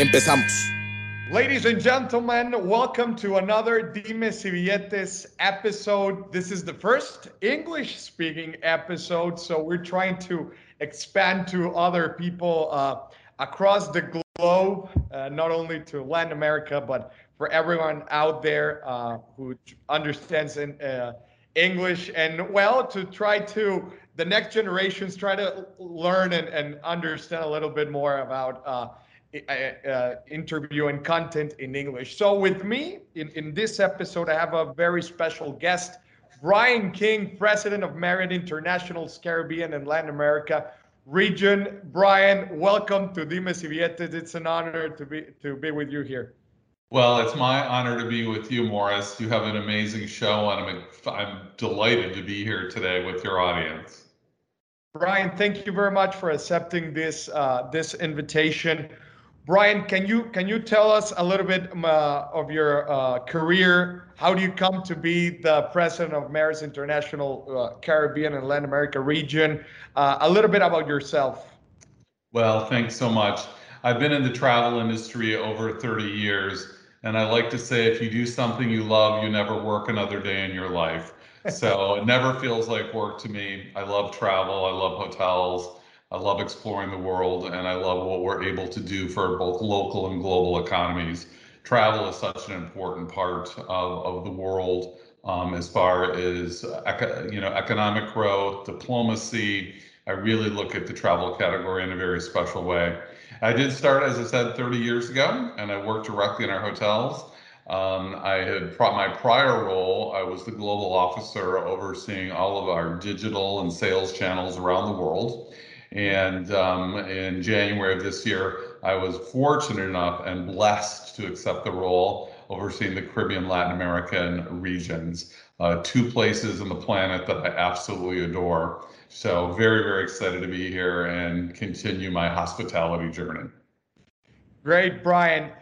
Empezamos. Ladies and gentlemen, welcome to another Dimes y episode. This is the first English speaking episode, so we're trying to expand to other people uh, across the globe, uh, not only to Latin America, but for everyone out there uh, who understands in, uh, English and well, to try to the next generations try to learn and, and understand a little bit more about uh, interview and content in English. So with me in, in this episode, I have a very special guest, Brian King, President of Marriott International's Caribbean and Latin America region. Brian, welcome to Dimes y Billetes. It's an honor to be to be with you here. Well, it's my honor to be with you, Morris. You have an amazing show, and I'm I'm delighted to be here today with your audience. Brian, thank you very much for accepting this uh, this invitation. Brian, can you can you tell us a little bit um, uh, of your uh, career? How do you come to be the president of Marriott International uh, Caribbean and Latin America region? Uh, a little bit about yourself. Well, thanks so much. I've been in the travel industry over 30 years, and I like to say if you do something you love, you never work another day in your life. So it never feels like work to me. I love travel. I love hotels. I love exploring the world and I love what we're able to do for both local and global economies. Travel is such an important part of, of the world um, as far as you know economic growth, diplomacy. I really look at the travel category in a very special way. I did start, as I said, 30 years ago, and I worked directly in our hotels. Um, I had my prior role, I was the global officer overseeing all of our digital and sales channels around the world. And um, in January of this year, I was fortunate enough and blessed to accept the role overseeing the Caribbean Latin American regions, uh, two places on the planet that I absolutely adore. So, very, very excited to be here and continue my hospitality journey. Great, Brian.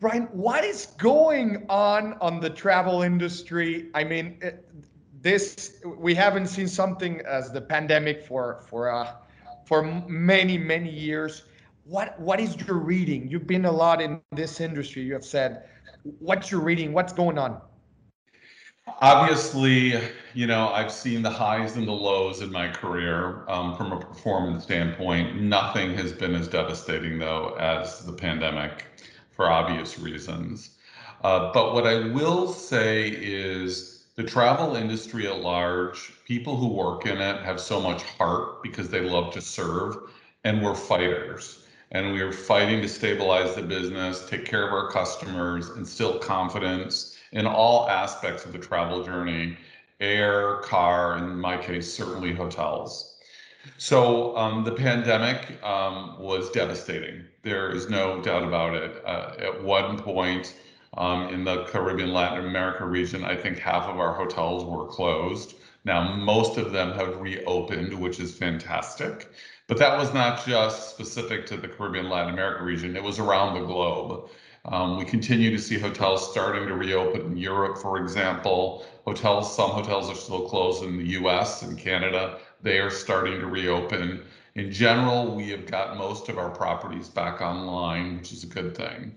Brian, what is going on on the travel industry? I mean, this we haven't seen something as the pandemic for for uh, for many many years. What what is your reading? You've been a lot in this industry you have said. What's your reading? What's going on? Obviously you know i've seen the highs and the lows in my career um, from a performance standpoint. Nothing has been as devastating though as the pandemic for obvious reasons. Uh, but what i will say is the travel industry at large, people who work in it have so much heart because they love to serve, and we're fighters. And we are fighting to stabilize the business, take care of our customers, instill confidence in all aspects of the travel journey air, car, in my case, certainly hotels. So um, the pandemic um, was devastating. There is no doubt about it. Uh, at one point, um, in the Caribbean, Latin America region, I think half of our hotels were closed. Now, most of them have reopened, which is fantastic. But that was not just specific to the Caribbean, Latin America region, it was around the globe. Um, we continue to see hotels starting to reopen in Europe, for example. Hotels, some hotels are still closed in the US and Canada. They are starting to reopen. In general, we have got most of our properties back online, which is a good thing.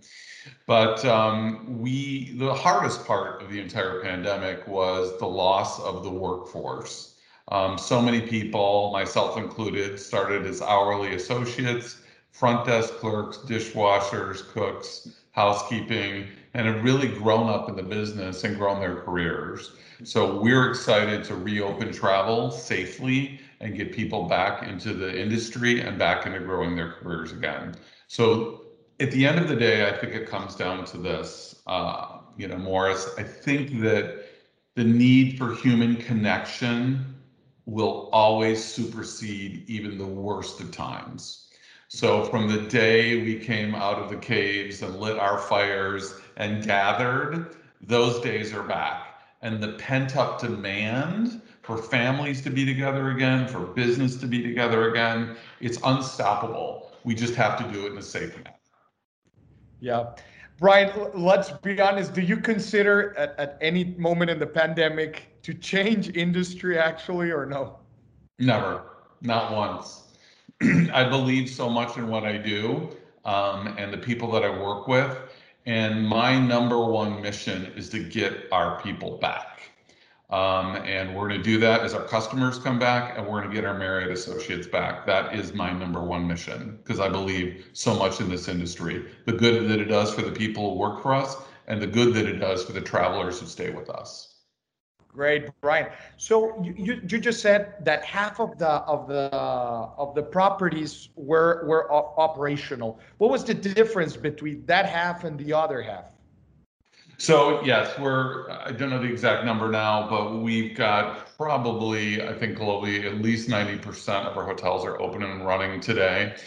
But um, we, the hardest part of the entire pandemic was the loss of the workforce. Um, so many people, myself included, started as hourly associates, front desk clerks, dishwashers, cooks, housekeeping, and have really grown up in the business and grown their careers. So we're excited to reopen travel safely and get people back into the industry and back into growing their careers again. So at the end of the day, I think it comes down to this, uh, you know, Morris. I think that the need for human connection will always supersede even the worst of times. So from the day we came out of the caves and lit our fires and gathered, those days are back. And the pent up demand for families to be together again, for business to be together again, it's unstoppable. We just have to do it in a safe manner. Yeah. Brian, let's be honest. Do you consider at, at any moment in the pandemic to change industry actually or no? Never, not once. I believe so much in what I do um, and the people that I work with. And my number one mission is to get our people back. Um, and we're going to do that as our customers come back and we're going to get our Marriott associates back. That is my number one mission because I believe so much in this industry. The good that it does for the people who work for us and the good that it does for the travelers who stay with us. Great, Brian. So you, you, you just said that half of the of the of the properties were were operational. What was the difference between that half and the other half? So yes, we're, I don't know the exact number now, but we've got probably, I think globally, at least 90% of our hotels are open and running today.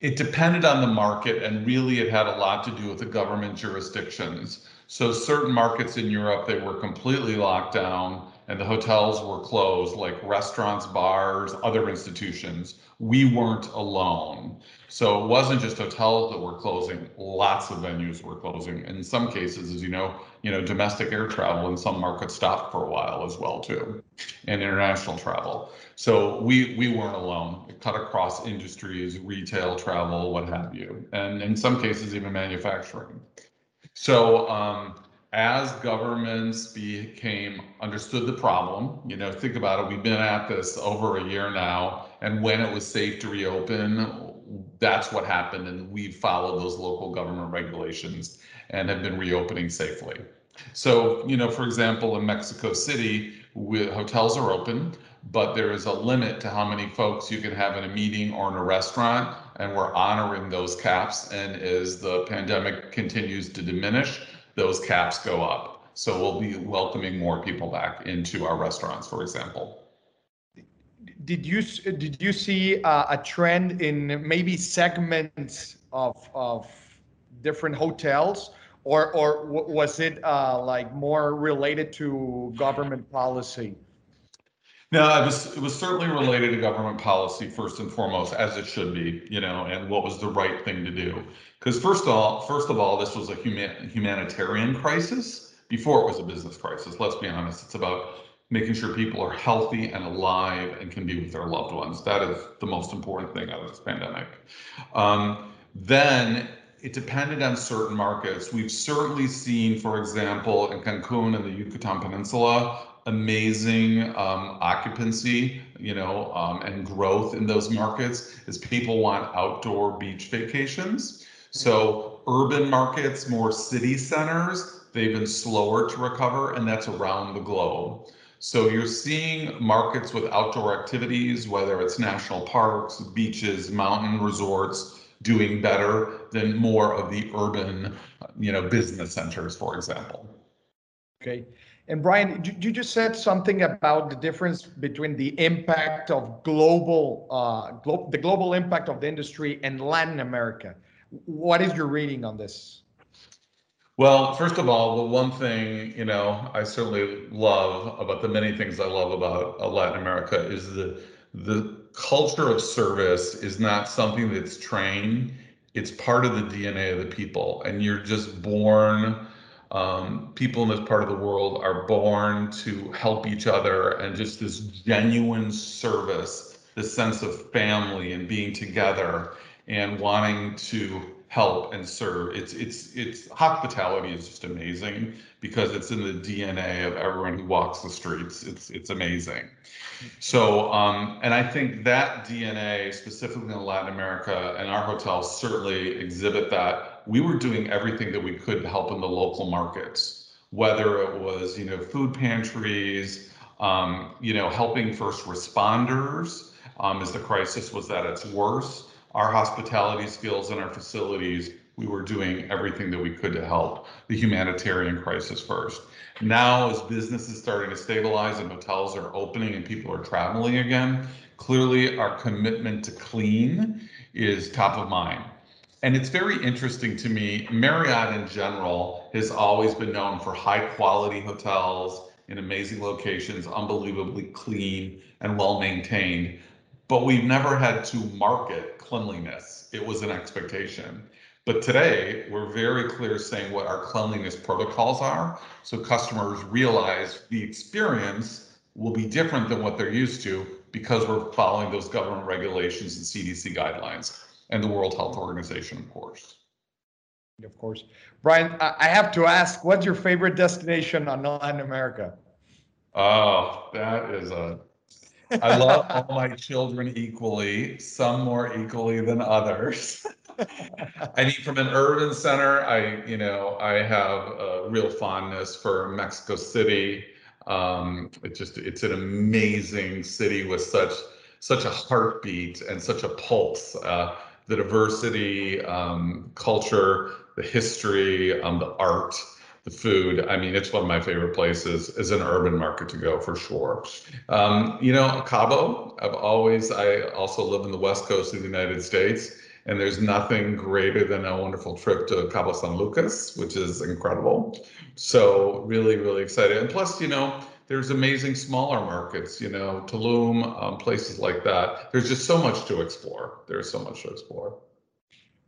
It depended on the market and really it had a lot to do with the government jurisdictions. So certain markets in Europe, they were completely locked down and the hotels were closed, like restaurants, bars, other institutions. We weren't alone. So it wasn't just hotels that were closing, lots of venues were closing. In some cases, as you know, you know, domestic air travel in some markets stopped for a while as well too, and international travel. So we we weren't alone. It cut across industries, retail, travel, what have you, and in some cases even manufacturing. So um, as governments became understood the problem, you know, think about it, we've been at this over a year now, and when it was safe to reopen, that's what happened, and we've followed those local government regulations and have been reopening safely. So, you know, for example, in Mexico City, we, hotels are open, but there is a limit to how many folks you can have in a meeting or in a restaurant, and we're honoring those caps. And as the pandemic continues to diminish, those caps go up. So we'll be welcoming more people back into our restaurants, for example. Did you did you see uh, a trend in maybe segments of of different hotels, or or was it uh, like more related to government policy? No, it was it was certainly related to government policy first and foremost, as it should be, you know, and what was the right thing to do. Because first of all, first of all, this was a human, humanitarian crisis before it was a business crisis. Let's be honest. It's about making sure people are healthy and alive and can be with their loved ones. That is the most important thing out of this pandemic. Um, then it depended on certain markets. We've certainly seen, for example, in Cancun and the Yucatan Peninsula, amazing um, occupancy, you know, um, and growth in those markets is people want outdoor beach vacations. So urban markets, more city centers, they've been slower to recover, and that's around the globe. So you're seeing markets with outdoor activities, whether it's national parks, beaches, mountain resorts, doing better than more of the urban, you know, business centers, for example. Okay. And Brian, you just said something about the difference between the impact of global, uh, glo- the global impact of the industry and Latin America. What is your reading on this? Well, first of all, the one thing you know I certainly love about the many things I love about uh, Latin America is the the culture of service is not something that's trained. It's part of the DNA of the people, and you're just born um, people in this part of the world are born to help each other and just this genuine service, this sense of family and being together and wanting to help and serve. It's it's it's hospitality is just amazing because it's in the DNA of everyone who walks the streets. It's it's amazing. So um, and I think that DNA specifically in Latin America and our hotels certainly exhibit that we were doing everything that we could to help in the local markets, whether it was, you know, food pantries, um, you know, helping first responders um, as the crisis was at its worst. Our hospitality skills and our facilities, we were doing everything that we could to help the humanitarian crisis first. Now, as business is starting to stabilize and hotels are opening and people are traveling again, clearly our commitment to clean is top of mind. And it's very interesting to me. Marriott in general has always been known for high quality hotels in amazing locations, unbelievably clean and well maintained. But we've never had to market cleanliness. It was an expectation. But today, we're very clear saying what our cleanliness protocols are. So customers realize the experience will be different than what they're used to because we're following those government regulations and CDC guidelines and the World Health Organization, of course. Of course. Brian, I have to ask, what's your favorite destination on Latin America? Oh, that is a I love all my children equally, some more equally than others. I mean, from an urban center, I, you know, I have a real fondness for Mexico City. Um, it just, it's an amazing city with such, such a heartbeat and such a pulse. Uh, the diversity, um, culture, the history, um, the art, the food. I mean, it's one of my favorite places as an urban market to go for sure. Um, you know, Cabo, I've always, I also live in the West Coast of the United States and there's nothing greater than a wonderful trip to Cabo San Lucas, which is incredible. So really, really excited. And plus, you know, there's amazing smaller markets, you know, Tulum, um, places like that. There's just so much to explore. There's so much to explore.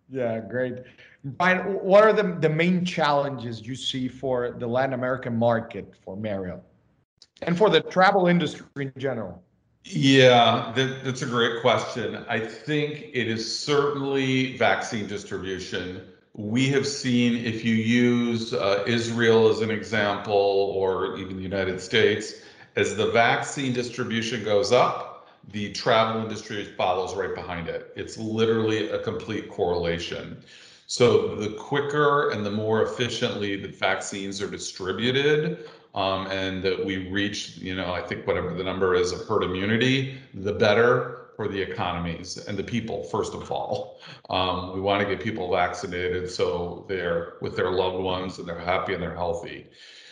Yeah, great. Brian, what are the, the main challenges you see for the Latin American market for Marriott and for the travel industry in general? Yeah, that, that's a great question. I think it is certainly vaccine distribution. We have seen, if you use uh, Israel as an example, or even the United States, as the vaccine distribution goes up, the travel industry follows right behind it. It's literally a complete correlation. So the quicker and the more efficiently the vaccines are distributed, um, and that we reach, you know, I think whatever the number is of herd immunity, the better for the economies and the people, first of all. Um, we want to get people vaccinated so they're with their loved ones and they're happy and they're healthy.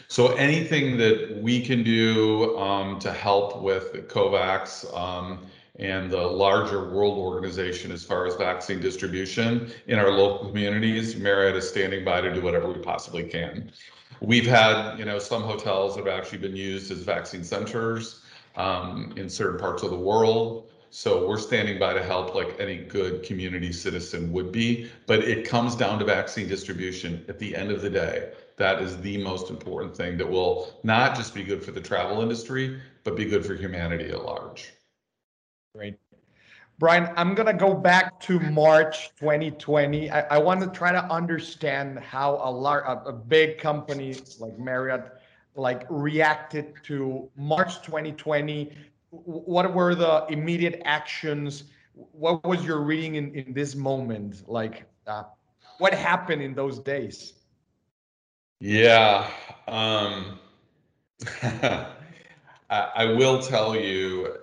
So anything that we can do um, to help with COVAX um, and the larger world organization as far as vaccine distribution in our local communities, Marriott is standing by to do whatever we possibly can. We've had, you know, some hotels have actually been used as vaccine centers um, in certain parts of the world. So we're standing by to help like any good community citizen would be. But it comes down to vaccine distribution at the end of the day. That is the most important thing that will not just be good for the travel industry, but be good for humanity at large. Great. Brian, I'm going to go back to March 2020. I, I want to try to understand how a, large, a, a big company like Marriott like reacted to March 2020. What were the immediate actions? What was your reading in, in this moment? Like, uh, what happened in those days? Yeah. Um, I, I will tell you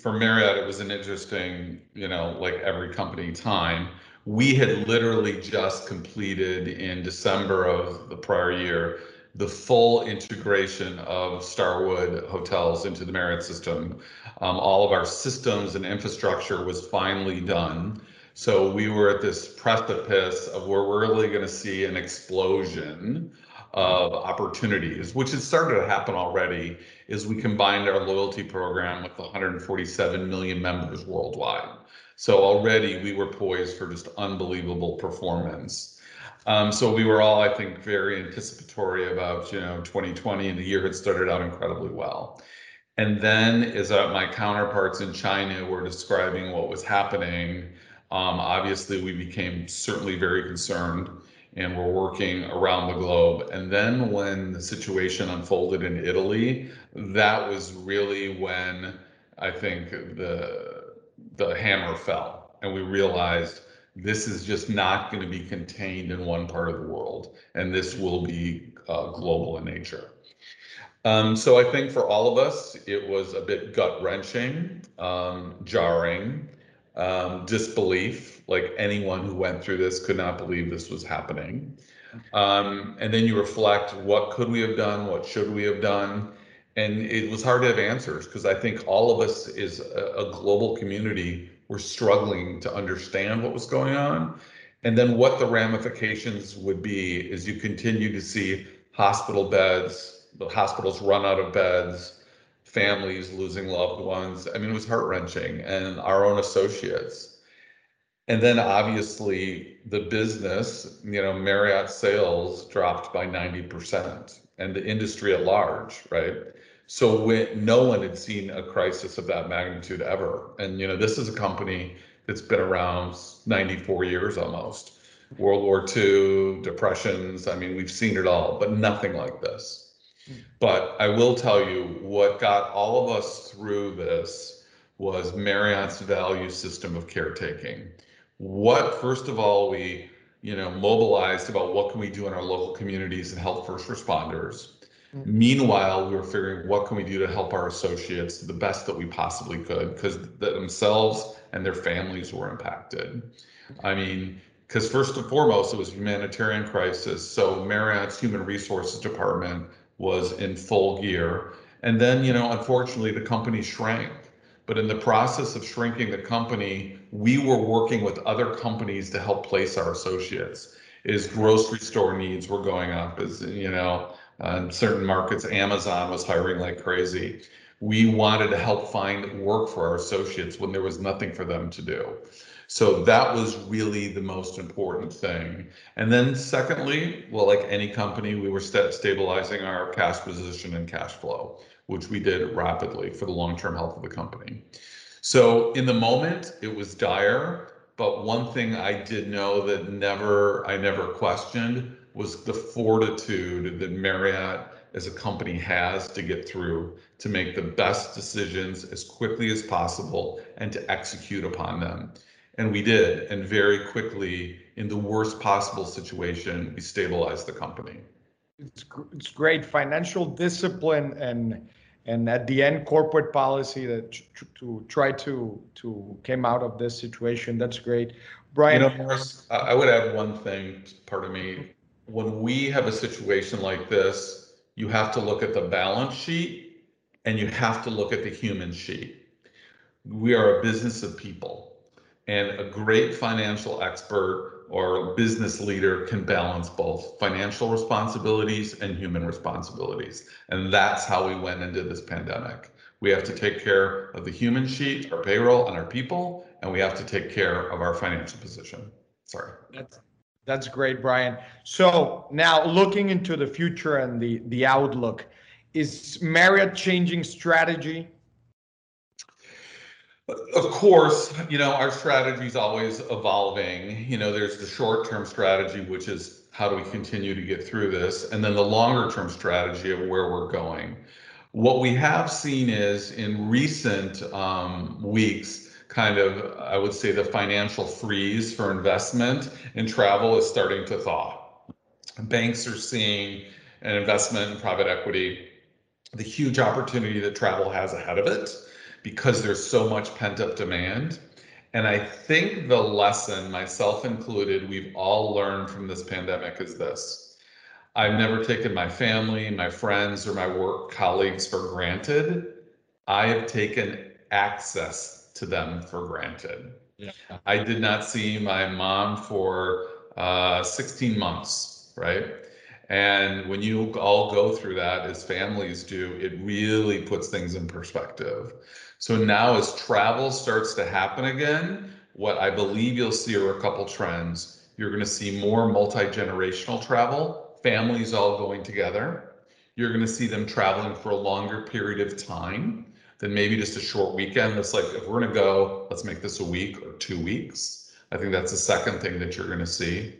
for Marriott, it was an interesting, you know, like every company time. We had literally just completed in December of the prior year the full integration of Starwood hotels into the Marriott system. Um, all of our systems and infrastructure was finally done. So we were at this precipice of where we're really going to see an explosion of opportunities, which has started to happen already, is we combined our loyalty program with 147 million members worldwide. So already we were poised for just unbelievable performance. Um, so we were all, I think, very anticipatory about you know 2020, and the year had started out incredibly well. And then, as uh, my counterparts in China were describing what was happening, um, obviously we became certainly very concerned and we're working around the globe. And then when the situation unfolded in Italy, that was really when I think the the hammer fell, and we realized this is just not going to be contained in one part of the world, and this will be uh, global in nature. Um, so I think for all of us, it was a bit gut wrenching, um, jarring, um, disbelief. Like anyone who went through this could not believe this was happening. Um, and then you reflect what could we have done? What should we have done? And it was hard to have answers because I think all of us is a, a global community were struggling to understand what was going on. And then what the ramifications would be as you continue to see hospital beds, the hospitals run out of beds, families losing loved ones. I mean, it was heart wrenching, and our own associates. And then obviously the business, you know, Marriott sales dropped by 90% and the industry at large, right? So when no one had seen a crisis of that magnitude ever. And you know, this is a company that's been around 94 years almost. World War II, depressions, I mean, we've seen it all, but nothing like this. Hmm. But I will tell you what got all of us through this was Marriott's value system of caretaking. What, first of all, we you know mobilized about what can we do in our local communities and help first responders. Meanwhile, we were figuring what can we do to help our associates the best that we possibly could because themselves and their families were impacted. I mean, because first and foremost, it was a humanitarian crisis. So Marriott's Human Resources Department was in full gear. And then, you know, unfortunately, the company shrank. But in the process of shrinking the company, we were working with other companies to help place our associates. Is grocery store needs were going up, as you know, Uh, in certain markets, Amazon was hiring like crazy. We wanted to help find work for our associates when there was nothing for them to do. So that was really the most important thing. And then secondly, well, like any company, we were st- stabilizing our cash position and cash flow, which we did rapidly for the long-term health of the company. So in the moment, it was dire. But one thing I did know that never I never questioned was the fortitude that Marriott as a company has to get through to make the best decisions as quickly as possible and to execute upon them. And we did. And very quickly, in the worst possible situation, we stabilized the company. It's, it's great financial discipline and and at the end corporate policy that to, to try to to came out of this situation that's great brian you know Morris, i would add one thing part of me when we have a situation like this you have to look at the balance sheet and you have to look at the human sheet we are a business of people and a great financial expert or business leader can balance both financial responsibilities and human responsibilities. And that's how we went into this pandemic. We have to take care of the human sheet, our payroll, and our people, and we have to take care of our financial position. Sorry. That's, that's great, Brian. So now looking into the future and the, the outlook, is Marriott changing strategy of course, you know, our strategy is always evolving. You know, there's the short term strategy, which is how do we continue to get through this? And then the longer term strategy of where we're going. What we have seen is in recent um, weeks, kind of, I would say, the financial freeze for investment in travel is starting to thaw. Banks are seeing an investment in private equity, the huge opportunity that travel has ahead of it because there's so much pent up demand. And I think the lesson, myself included, we've all learned from this pandemic is this I've never taken my family, my friends, or my work colleagues for granted. I have taken access to them for granted. Yeah. I did not see my mom for uh, 16 months, right? And when you all go through that as families do, it really puts things in perspective. So now, as travel starts to happen again, what I believe you'll see are a couple trends. You're going to see more multi generational travel, families all going together. You're going to see them traveling for a longer period of time than maybe just a short weekend. That's like, if we're going to go, let's make this a week or two weeks. I think that's the second thing that you're going to see.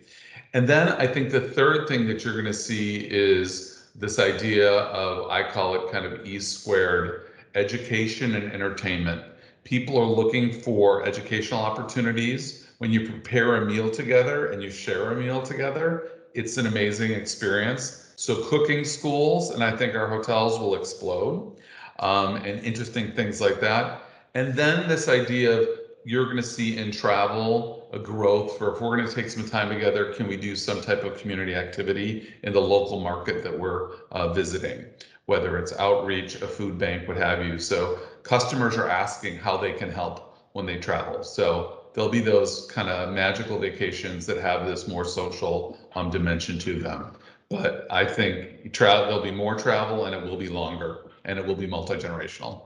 And then I think the third thing that you're going to see is this idea of, I call it kind of E squared education and entertainment. People are looking for educational opportunities. When you prepare a meal together and you share a meal together, it's an amazing experience. So, cooking schools, and I think our hotels will explode, um, and interesting things like that. And then this idea of you're going to see in travel a growth for if we're going to take some time together, can we do some type of community activity in the local market that we're uh, visiting? whether it's outreach, a food bank, what have you. So customers are asking how they can help when they travel. So there'll be those kind of magical vacations that have this more social um, dimension to them. But I think travel there'll be more travel and it will be longer and it will be multi generational.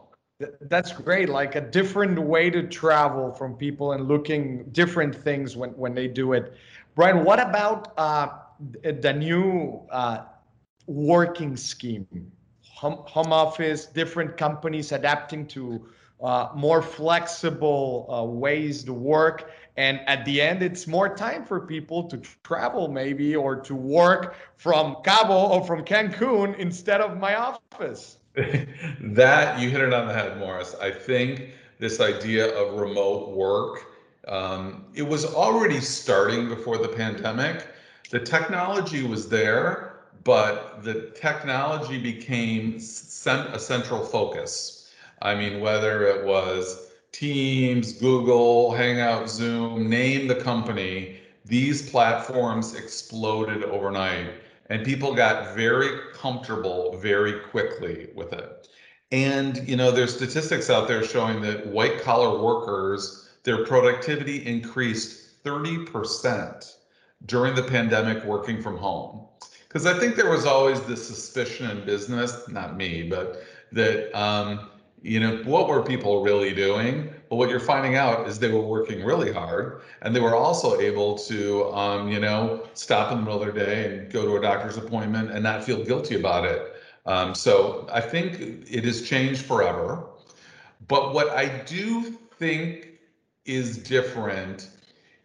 That's great. Like a different way to travel from people and looking different things when, when they do it. Brian, what about uh, the new uh, working scheme? Home, home office, different companies adapting to uh, more flexible uh, ways to work. And at the end, it's more time for people to travel, maybe, or to work from Cabo or from Cancun instead of my office. that you hit it on the head, Morris. I think this idea of remote work, um, it was already starting before the pandemic. The technology was there, but the technology became a central focus I mean, whether it was Teams, Google, Hangout, Zoom, name the company, these platforms exploded overnight and people got very comfortable very quickly with it. And you know, there's statistics out there showing that white collar workers, their productivity increased 30% during the pandemic working from home. Because I think there was always this suspicion in business, not me, but that um, you know what were people really doing well what you're finding out is they were working really hard and they were also able to um, you know stop in the middle of their day and go to a doctor's appointment and not feel guilty about it. Um, so i think it has changed forever. But what i do think is different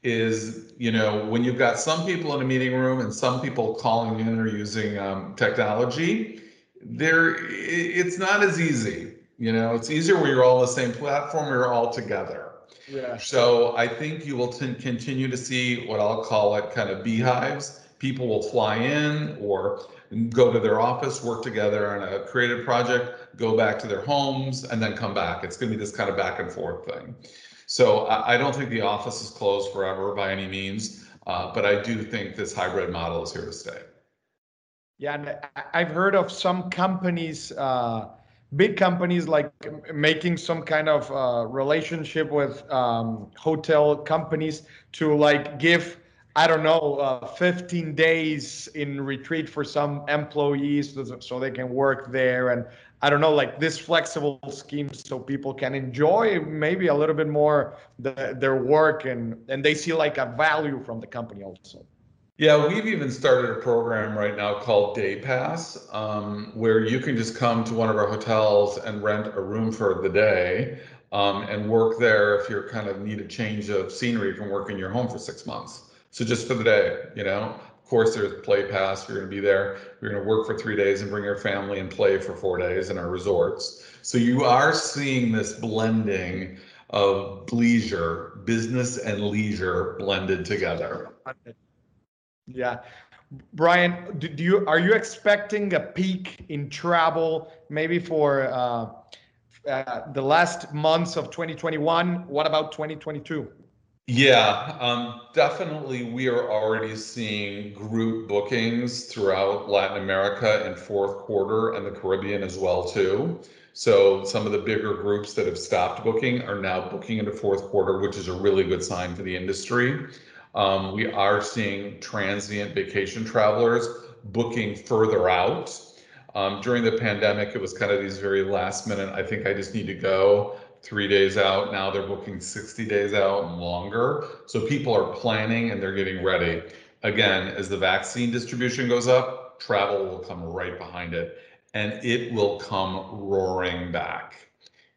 is you know when you've got some people in a meeting room and some people calling in or using um, technology there it's not as easy you know, it's easier when you're all on the same platform, you're all together. Yeah. So I think you will t- continue to see what I'll call it kind of beehives. People will fly in or go to their office, work together on a creative project, go back to their homes, and then come back. It's going to be this kind of back and forth thing. So I, I don't think the office is closed forever by any means, uh, but I do think this hybrid model is here to stay. Yeah, and I've heard of some companies. Uh, big companies like making some kind of uh, relationship with um, hotel companies to like give i don't know uh, 15 days in retreat for some employees so they can work there. And i don't know like this flexible scheme so people can enjoy maybe a little bit more the, their work and and they see like a value from the company also yeah, we've even started a program right now called Day Pass, um, where you can just come to one of our hotels and rent a room for the day um, and work there if you're kind of need a change of scenery from working in your home for six months. So just for the day, you know. Of course, there's Play Pass. You're going to be there. You're going to work for three days and bring your family and play for four days in our resorts. So you are seeing this blending of leisure, business and leisure blended together. Yeah. Brian, do, do you are you expecting a peak in travel maybe for uh, uh, the last months of 2021? What about 2022? Yeah, um, definitely. We are already seeing group bookings throughout Latin America in fourth quarter and the Caribbean as well too. So some of the bigger groups that have stopped booking are now booking into fourth quarter, which is a really good sign for the industry. Um, we are seeing transient vacation travelers booking further out. Um, during the pandemic, it was kind of these very last minute, I think I just need to go three days out. Now they're booking 60 days out and longer. So people are planning and they're getting ready. Again, as the vaccine distribution goes up, travel will come right behind it and it will come roaring back.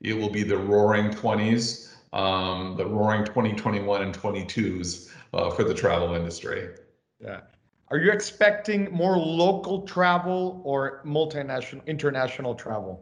It will be the roaring 20s, um, the roaring 2021 and 22s uh, for the travel industry. Yeah. Are you expecting more local travel or multinational, international travel?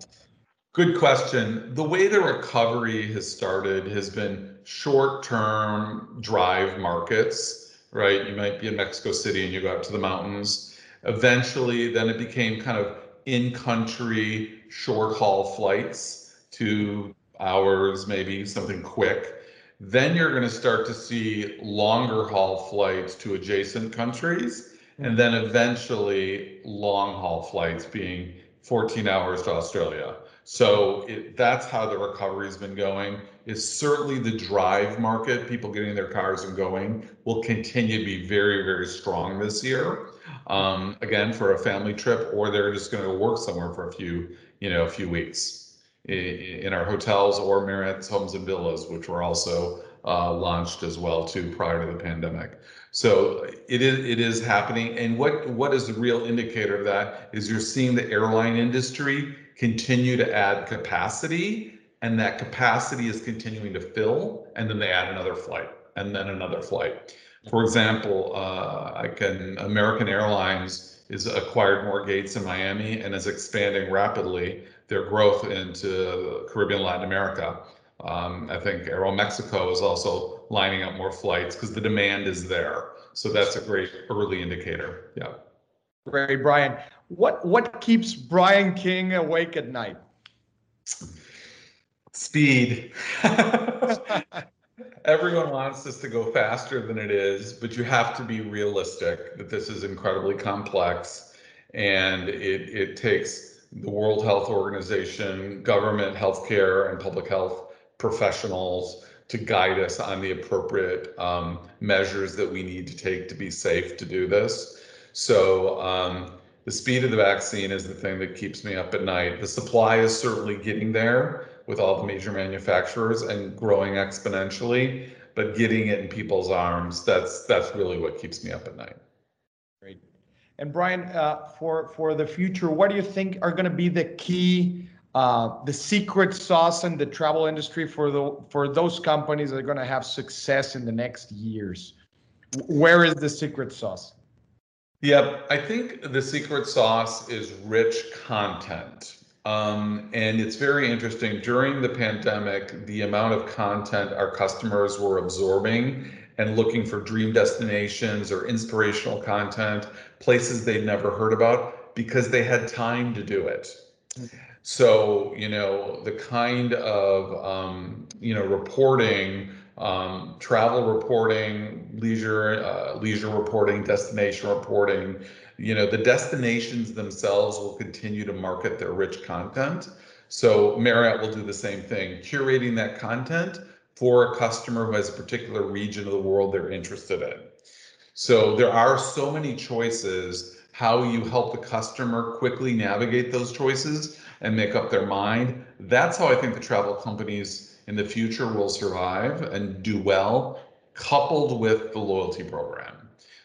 Good question. The way the recovery has started has been short term drive markets, right? You might be in Mexico City and you go out to the mountains. Eventually, then it became kind of in country short haul flights, two hours, maybe something quick. Then you're going to start to see longer haul flights to adjacent countries, and then eventually long haul flights being 14 hours to Australia. So it, that's how the recovery has been going. Is certainly the drive market, people getting their cars and going, will continue to be very, very strong this year. Um, again, for a family trip, or they're just going to work somewhere for a few, you know, a few weeks in, our hotels or Marriott's Homes and Villas, which were also uh, launched as well too prior to the pandemic. So it is it is happening. And what what is the real indicator of that is you're seeing the airline industry continue to add capacity, and that capacity is continuing to fill, and then they add another flight, and then another flight. For example, uh, I can American Airlines is acquired more gates in Miami and is expanding rapidly their growth into Caribbean, Latin America. Um, I think Aeromexico is also lining up more flights because the demand is there. So that's a great early indicator. Yeah. Great, Brian. What what keeps Brian King awake at night? Speed. Everyone wants this to go faster than it is, but you have to be realistic that this is incredibly complex and it, it takes the World Health Organization, government, healthcare, and public health professionals to guide us on the appropriate um, measures that we need to take to be safe to do this. So um, the speed of the vaccine is the thing that keeps me up at night. The supply is certainly getting there with all the major manufacturers and growing exponentially, but getting it in people's arms, that's that's really what keeps me up at night. And Brian, uh, for for the future, what do you think are going to be the key uh, the secret sauce in the travel industry for the for those companies that are going to have success in the next years? Where is the secret sauce? Yep, I think the secret sauce is rich content. Um, and it's very interesting. During the pandemic, the amount of content our customers were absorbing and looking for dream destinations or inspirational content, places they'd never heard about, because they had time to do it. So, you know, the kind of, um, you know, reporting, um, travel reporting, leisure, uh, leisure reporting, destination reporting, you know, the destinations themselves will continue to market their rich content. So Marriott will do the same thing, curating that content for a customer who has a particular region of the world they're interested in. So there are so many choices how you help the customer quickly navigate those choices and make up their mind. That's how I think the travel companies in the future will survive and do well, coupled with the loyalty program.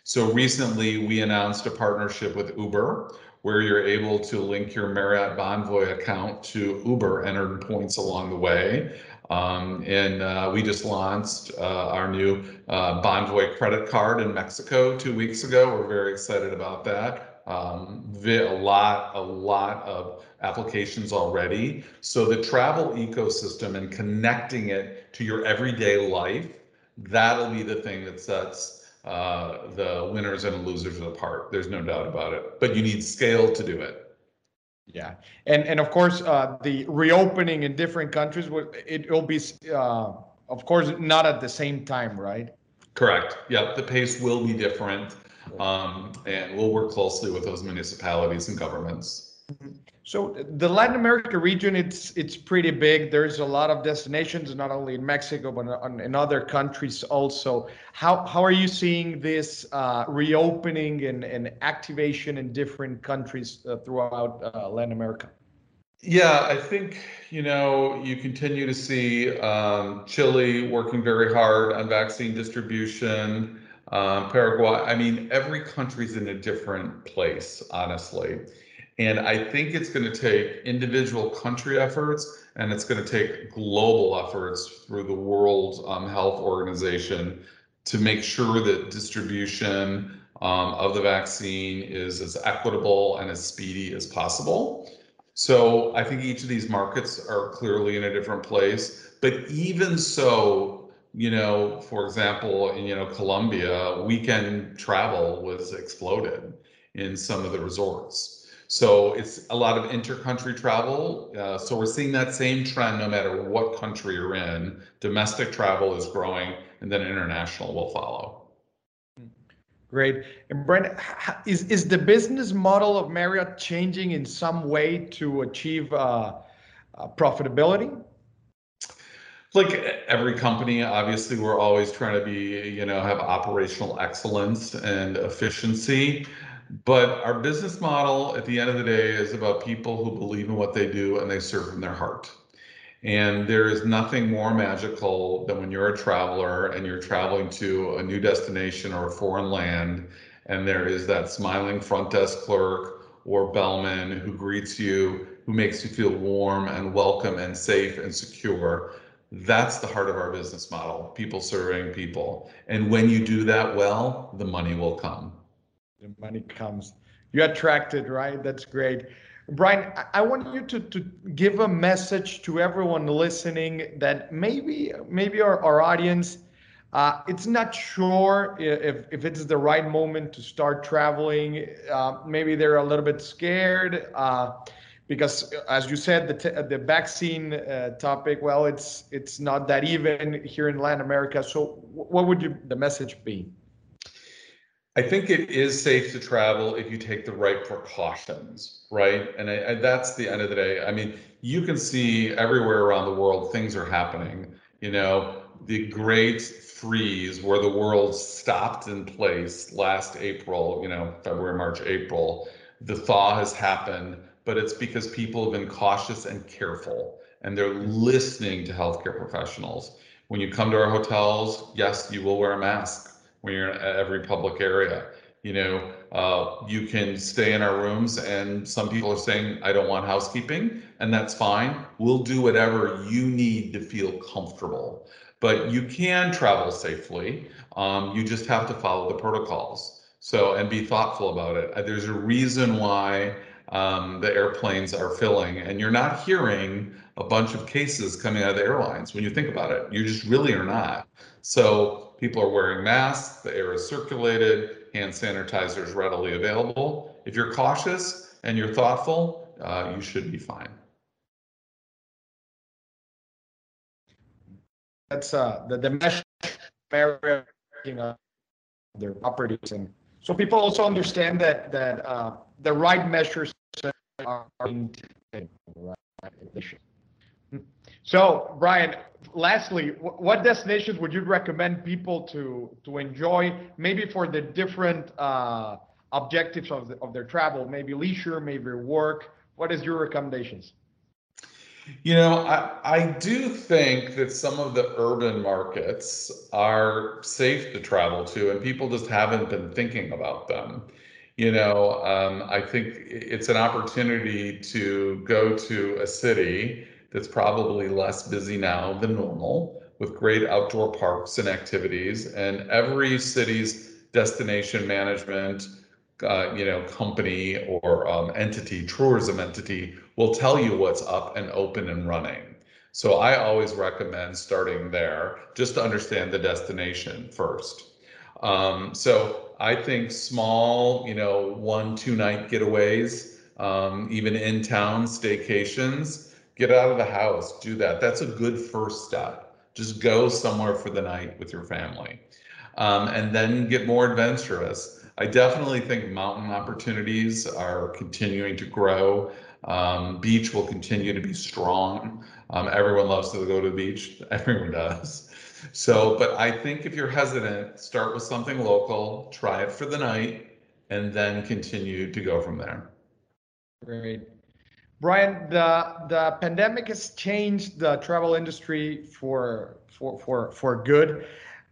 So recently we announced a partnership with Uber where you're able to link your Marriott Bonvoy account to Uber and earn points along the way. Um, and uh, we just launched uh, our new uh, Bonvoy credit card in Mexico two weeks ago. We're very excited about that. Um, a lot, a lot of applications already. So the travel ecosystem and connecting it to your everyday life, that'll be the thing that sets uh, the winners and losers apart. There's no doubt about it. But you need scale to do it. Yeah, and and of course uh, the reopening in different countries will it will be uh, of course not at the same time, right? Correct. Yeah, the pace will be different, um, and we'll work closely with those municipalities and governments. So the Latin America region, it's it's pretty big. There's a lot of destinations, not only in Mexico but in other countries also. How how are you seeing this uh, reopening and, and activation in different countries uh, throughout uh, Latin America? Yeah, I think you know you continue to see um, Chile working very hard on vaccine distribution. Um, Paraguay. I mean, every country's in a different place, honestly. And I think it's going to take individual country efforts and it's going to take global efforts through the World um, Health Organization to make sure that distribution um, of the vaccine is as equitable and as speedy as possible. So I think each of these markets are clearly in a different place. But even so, you know, for example, in you know Colombia, weekend travel was exploded in some of the resorts. So it's a lot of inter-country travel. Uh, so we're seeing that same trend no matter what country you're in. Domestic travel is growing, and then international will follow. Great. And Brent, is is the business model of Marriott changing in some way to achieve uh, uh, profitability? Like every company, obviously, we're always trying to be, you know, have operational excellence and efficiency. But our business model at the end of the day is about people who believe in what they do and they serve from their heart. And there is nothing more magical than when you're a traveler and you're traveling to a new destination or a foreign land, and there is that smiling front desk clerk or bellman who greets you, who makes you feel warm and welcome and safe and secure. That's the heart of our business model people serving people. And when you do that well, the money will come. The money comes. You attract it, right? That's great. Brian, I want you to, to give a message to everyone listening that maybe maybe our, our audience uh, it's not sure if, if it's the right moment to start traveling. Uh, maybe they're a little bit scared uh, because, as you said, the, t- the vaccine uh, topic. Well, it's it's not that even here in Latin America. So, what would you the message be? I think it is safe to travel if you take the right precautions, right? And I, I, that's the end of the day. I mean, you can see everywhere around the world things are happening. You know, the great freeze where the world stopped in place last April, you know, February, March, April, the thaw has happened, but it's because people have been cautious and careful and they're listening to healthcare professionals. When you come to our hotels, yes, you will wear a mask when you're in every public area. You know, uh, you can stay in our rooms, and some people are saying, I don't want housekeeping, and that's fine. We'll do whatever you need to feel comfortable. But you can travel safely. Um, you just have to follow the protocols. So, and be thoughtful about it. Uh, there's a reason why um, the airplanes are filling, and you're not hearing a bunch of cases coming out of the airlines when you think about it. You just really are not. So, People are wearing masks, the air is circulated, hand sanitizer is readily available. If you're cautious and you're thoughtful, uh, you should be fine. That's uh, the, the mesh you know, their properties. And so people also understand that, that uh, the right measures are being taken. So, Brian, lastly, what destinations would you recommend people to to enjoy? Maybe for the different uh, objectives of the, of their travel, maybe leisure, maybe work. What is your recommendations? You know, I, I do think that some of the urban markets are safe to travel to, and people just haven't been thinking about them. You know, um, I think it's an opportunity to go to a city that's probably less busy now than normal with great outdoor parks and activities. And every city's destination management, uh, you know, company or um, entity, tourism entity, will tell you what's up and open and running. So I always recommend starting there just to understand the destination first. Um, so I think small, you know, one, two night getaways, um, even in town staycations, Get out of the house, do that. That's a good first step. Just go somewhere for the night with your family. Um, and then get more adventurous. I definitely think mountain opportunities are continuing to grow. Um, beach will continue to be strong. Um, everyone loves to go to the beach. Everyone does. So, but I think if you're hesitant, start with something local, try it for the night, and then continue to go from there. Great. Brian, the the pandemic has changed the travel industry for for for for good.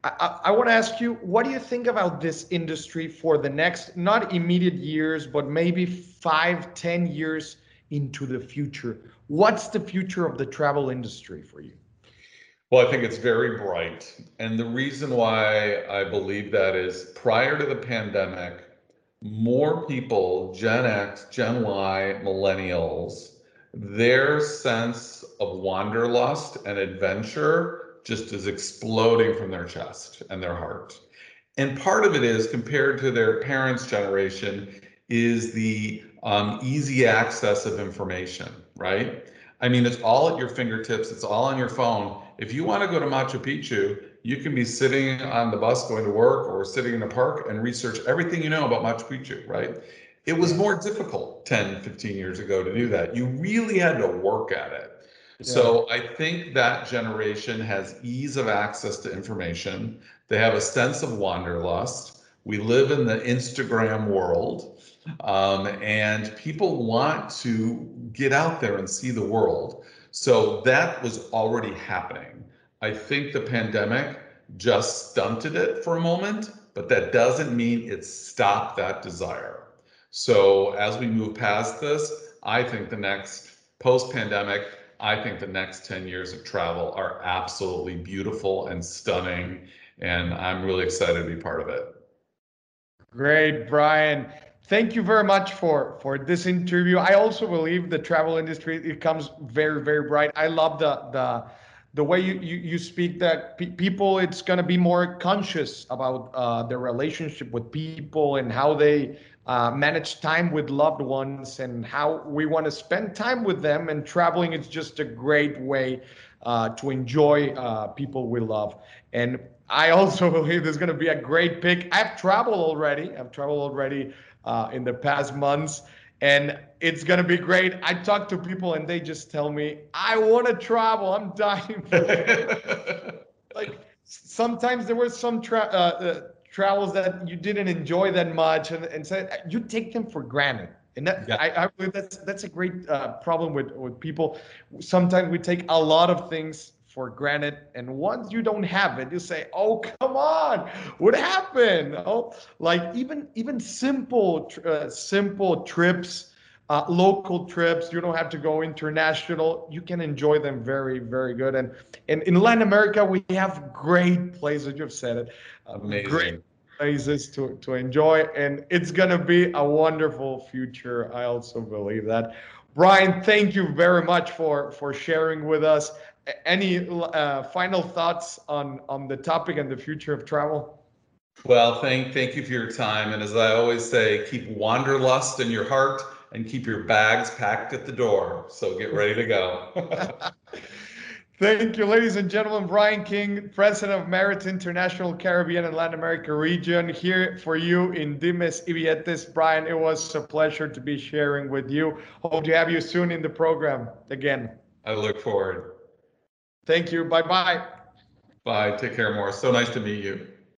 I, I, want to ask you, what do you think about this industry for the next, not immediate years, but maybe five, ten years into the future? What's the future of the travel industry for you? Well, I think it's very bright. And the reason why I believe that is prior to the pandemic, more people, Gen X, Gen Y, millennials, their sense of wanderlust and adventure just is exploding from their chest and their heart. And part of it is compared to their parents' generation is the um, easy access of information, right? I mean, it's all at your fingertips, it's all on your phone. If you want to go to Machu Picchu, you can be sitting on the bus going to work or sitting in a park and research everything you know about Machu Picchu, right? It was more difficult 10, 15 years ago to do that. You really had to work at it. So I think that generation has ease of access to information. They have a sense of wanderlust. We live in the Instagram world, um, and people want to get out there and see the world. So that was already happening. I think the pandemic just stunted it for a moment, but that doesn't mean it stopped that desire. So as we move past this, I think the next post pandemic, I think the next 10 years of travel are absolutely beautiful and stunning. And I'm really excited to be part of it. Great, Brian. Thank you very much for for this interview. I also believe the travel industry it comes very very bright. I love the the the way you, you, you speak that pe- people it's going to be more conscious about uh, their relationship with people and how they uh, manage time with loved ones and how we want to spend time with them. And traveling is just a great way uh, to enjoy uh, people we love. And i also believe there's going to be a great pick i've traveled already i've traveled already uh, in the past months and it's gonna be great. I talk to people and they just tell me, "I want to travel. I'm dying." For it." like sometimes there were some tra- uh, uh, travels that you didn't enjoy that much, and and said you take them for granted. And that yeah. I, I believe that's that's a great uh, problem with with people. Sometimes we take a lot of things for granted. And once you don't have it, you say, "Oh, come on, what happened?" Oh, like even even simple uh, simple trips, uh, local trips. You don't have to go international. You can enjoy them very very good. And and in Latin America, we have great places. You've said it, amazing. Great places to, to enjoy and it's going to be a wonderful future i also believe that brian thank you very much for for sharing with us any uh, final thoughts on on the topic and the future of travel? Well, thank thank you for your time, and as I always say, keep wanderlust in your heart and keep your bags packed at the door. So get ready to go. Thank you, ladies and gentlemen. Brian King, President of Marriott International Caribbean and Latin America region, here for you in Dimes y Billetes. Brian, it was a pleasure to be sharing with you. Hope to have you soon in the program again. I look forward. Thank you. Bye bye. Bye. Take care, Morris. So nice to meet you.